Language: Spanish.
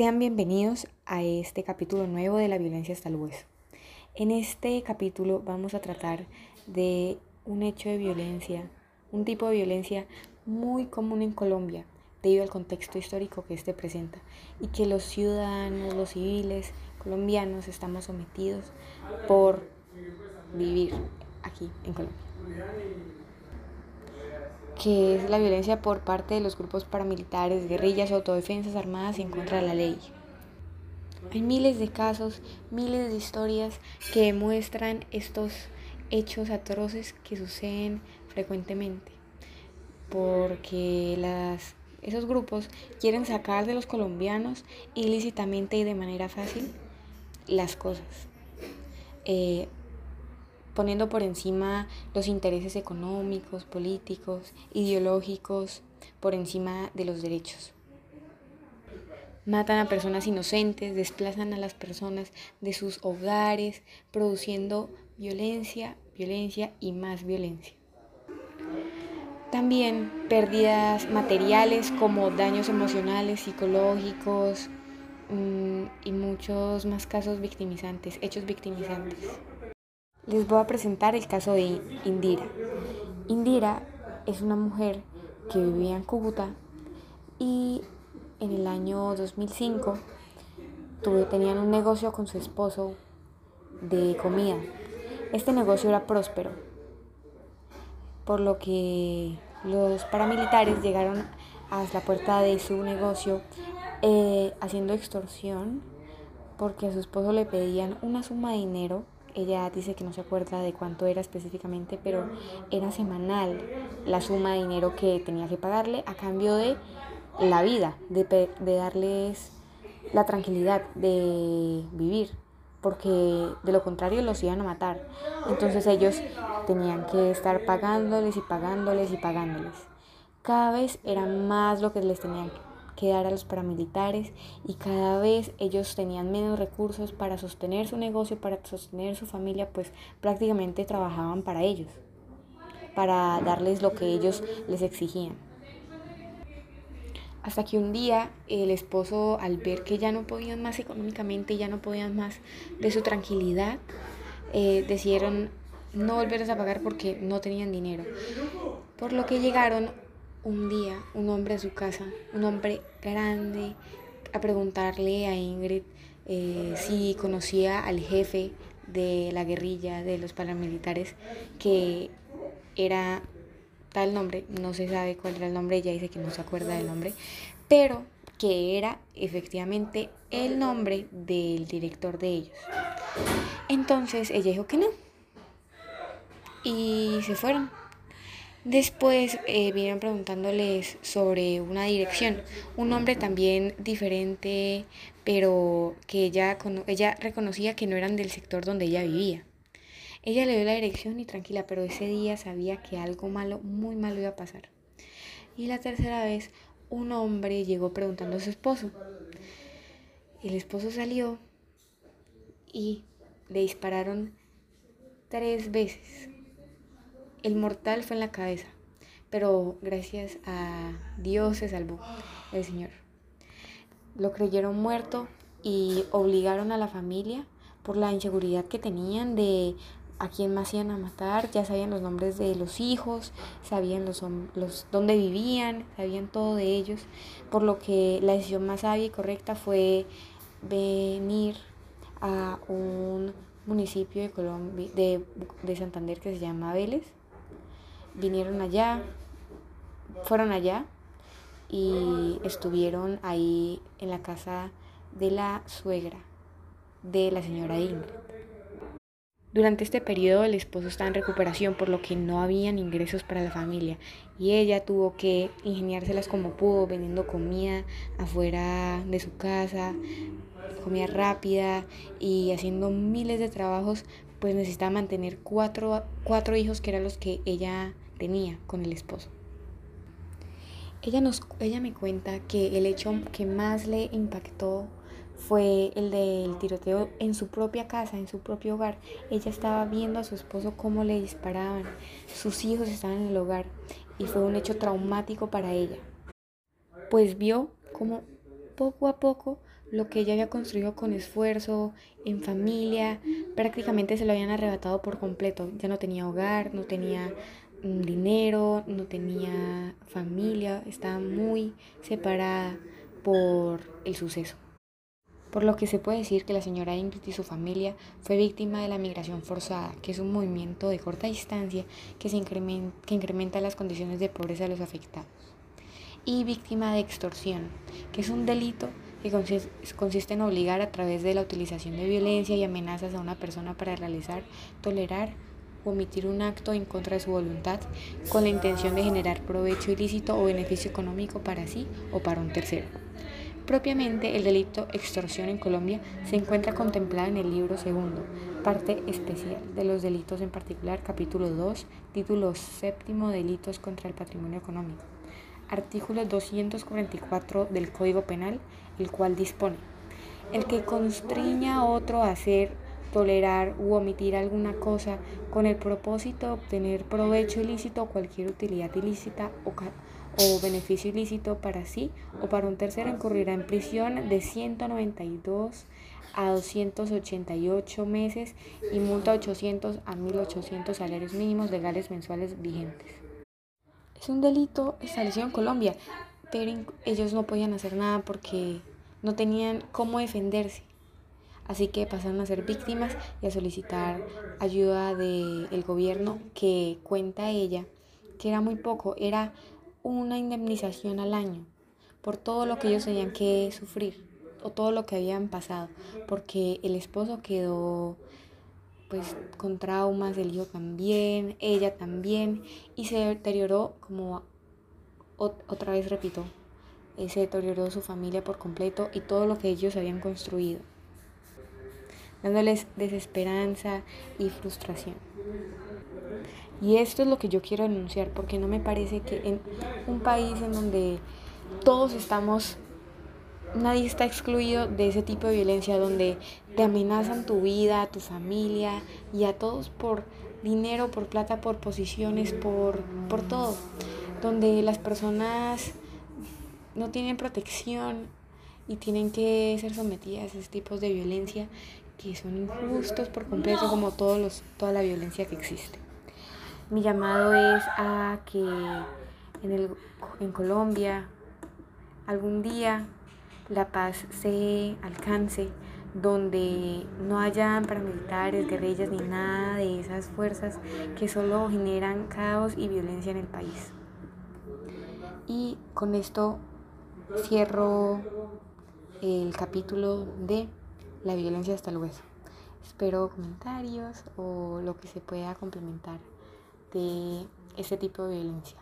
Sean bienvenidos a este capítulo nuevo de la violencia hasta el hueso. En este capítulo vamos a tratar de un hecho de violencia, un tipo de violencia muy común en Colombia debido al contexto histórico que este presenta y que los ciudadanos, los civiles colombianos estamos sometidos por vivir aquí en Colombia que es la violencia por parte de los grupos paramilitares, guerrillas, autodefensas armadas en contra de la ley. Hay miles de casos, miles de historias que demuestran estos hechos atroces que suceden frecuentemente, porque las, esos grupos quieren sacar de los colombianos ilícitamente y de manera fácil las cosas. Eh, poniendo por encima los intereses económicos, políticos, ideológicos, por encima de los derechos. Matan a personas inocentes, desplazan a las personas de sus hogares, produciendo violencia, violencia y más violencia. También pérdidas materiales como daños emocionales, psicológicos mm, y muchos más casos victimizantes, hechos victimizantes. Les voy a presentar el caso de Indira. Indira es una mujer que vivía en Cúcuta y en el año 2005 tuve, tenían un negocio con su esposo de comida. Este negocio era próspero, por lo que los paramilitares llegaron a la puerta de su negocio eh, haciendo extorsión porque a su esposo le pedían una suma de dinero ella dice que no se acuerda de cuánto era específicamente, pero era semanal la suma de dinero que tenía que pagarle a cambio de la vida, de, darles la tranquilidad de vivir, porque de lo contrario los iban a matar. Entonces ellos tenían que estar pagándoles y pagándoles y pagándoles. Cada vez era más lo que les tenían quedar a los paramilitares y cada vez ellos tenían menos recursos para sostener su negocio, para sostener su familia, pues prácticamente trabajaban para ellos, para darles lo que ellos les exigían. Hasta que un día el esposo, al ver que ya no podían más económicamente, ya no podían más de su tranquilidad, eh, decidieron no volverles a pagar porque no tenían dinero. Por lo que llegaron un día un hombre a su casa, un hombre grande, a preguntarle a Ingrid eh, si conocía al jefe de la guerrilla de los paramilitares, que era tal nombre, no se sabe cuál era el nombre, ella dice que no se acuerda del nombre, pero que era efectivamente el nombre del director de ellos. Entonces ella dijo que no. Y se fueron. Después eh, vinieron preguntándoles sobre una dirección, un nombre también diferente, pero que ella, ella reconocía que no eran del sector donde ella vivía. Ella le dio la dirección y tranquila, pero ese día sabía que algo malo, muy malo iba a pasar. Y la tercera vez, un hombre llegó preguntando a su esposo. El esposo salió y le dispararon tres veces el mortal fue en la cabeza, pero gracias a Dios se salvó el Señor. Lo creyeron muerto y obligaron a la familia por la inseguridad que tenían de a quién más iban a matar, ya sabían los nombres de los hijos, sabían los, los dónde vivían, sabían todo de ellos, por lo que la decisión más sabia y correcta fue venir a un municipio de Colombia de, de Santander que se llama Vélez vinieron allá, fueron allá y estuvieron ahí en la casa de la suegra de la señora Ingrid. Durante este periodo el esposo estaba en recuperación por lo que no habían ingresos para la familia y ella tuvo que ingeniárselas como pudo vendiendo comida afuera de su casa, comida rápida y haciendo miles de trabajos pues necesitaba mantener cuatro, cuatro hijos que eran los que ella tenía con el esposo. Ella, nos, ella me cuenta que el hecho que más le impactó fue el del tiroteo en su propia casa, en su propio hogar. Ella estaba viendo a su esposo cómo le disparaban, sus hijos estaban en el hogar y fue un hecho traumático para ella, pues vio cómo poco a poco lo que ella había construido con esfuerzo, en familia, prácticamente se lo habían arrebatado por completo. Ya no tenía hogar, no tenía dinero, no tenía familia, estaba muy separada por el suceso. Por lo que se puede decir que la señora Ingrid y su familia fue víctima de la migración forzada, que es un movimiento de corta distancia que, se incrementa, que incrementa las condiciones de pobreza de los afectados. Y víctima de extorsión, que es un delito que consiste en obligar a través de la utilización de violencia y amenazas a una persona para realizar, tolerar omitir un acto en contra de su voluntad con la intención de generar provecho ilícito o beneficio económico para sí o para un tercero. Propiamente, el delito extorsión en Colombia se encuentra contemplado en el libro segundo, parte especial de los delitos en particular, capítulo 2, título séptimo, delitos contra el patrimonio económico artículo 244 del Código Penal, el cual dispone, el que constriña a otro a hacer, tolerar u omitir alguna cosa con el propósito de obtener provecho ilícito o cualquier utilidad ilícita o, o beneficio ilícito para sí o para un tercero incurrirá en prisión de 192 a 288 meses y multa 800 a 1800 salarios mínimos legales mensuales vigentes. Es un delito establecido en Colombia, pero ellos no podían hacer nada porque no tenían cómo defenderse. Así que pasaron a ser víctimas y a solicitar ayuda del gobierno que cuenta ella que era muy poco, era una indemnización al año por todo lo que ellos tenían que sufrir o todo lo que habían pasado, porque el esposo quedó pues con traumas, el hijo también, ella también, y se deterioró como otra vez repito, eh, se deterioró su familia por completo y todo lo que ellos habían construido, dándoles desesperanza y frustración. Y esto es lo que yo quiero denunciar, porque no me parece que en un país en donde todos estamos nadie está excluido de ese tipo de violencia donde te amenazan tu vida, tu familia y a todos por dinero, por plata, por posiciones, por, por todo. Donde las personas no tienen protección y tienen que ser sometidas a esos tipos de violencia que son injustos por completo como todos los, toda la violencia que existe. Mi llamado es a que en, el, en Colombia algún día la paz se alcance, donde no haya paramilitares, guerrillas ni nada de esas fuerzas que solo generan caos y violencia en el país. Y con esto cierro el capítulo de la violencia hasta el hueso. Espero comentarios o lo que se pueda complementar de este tipo de violencia.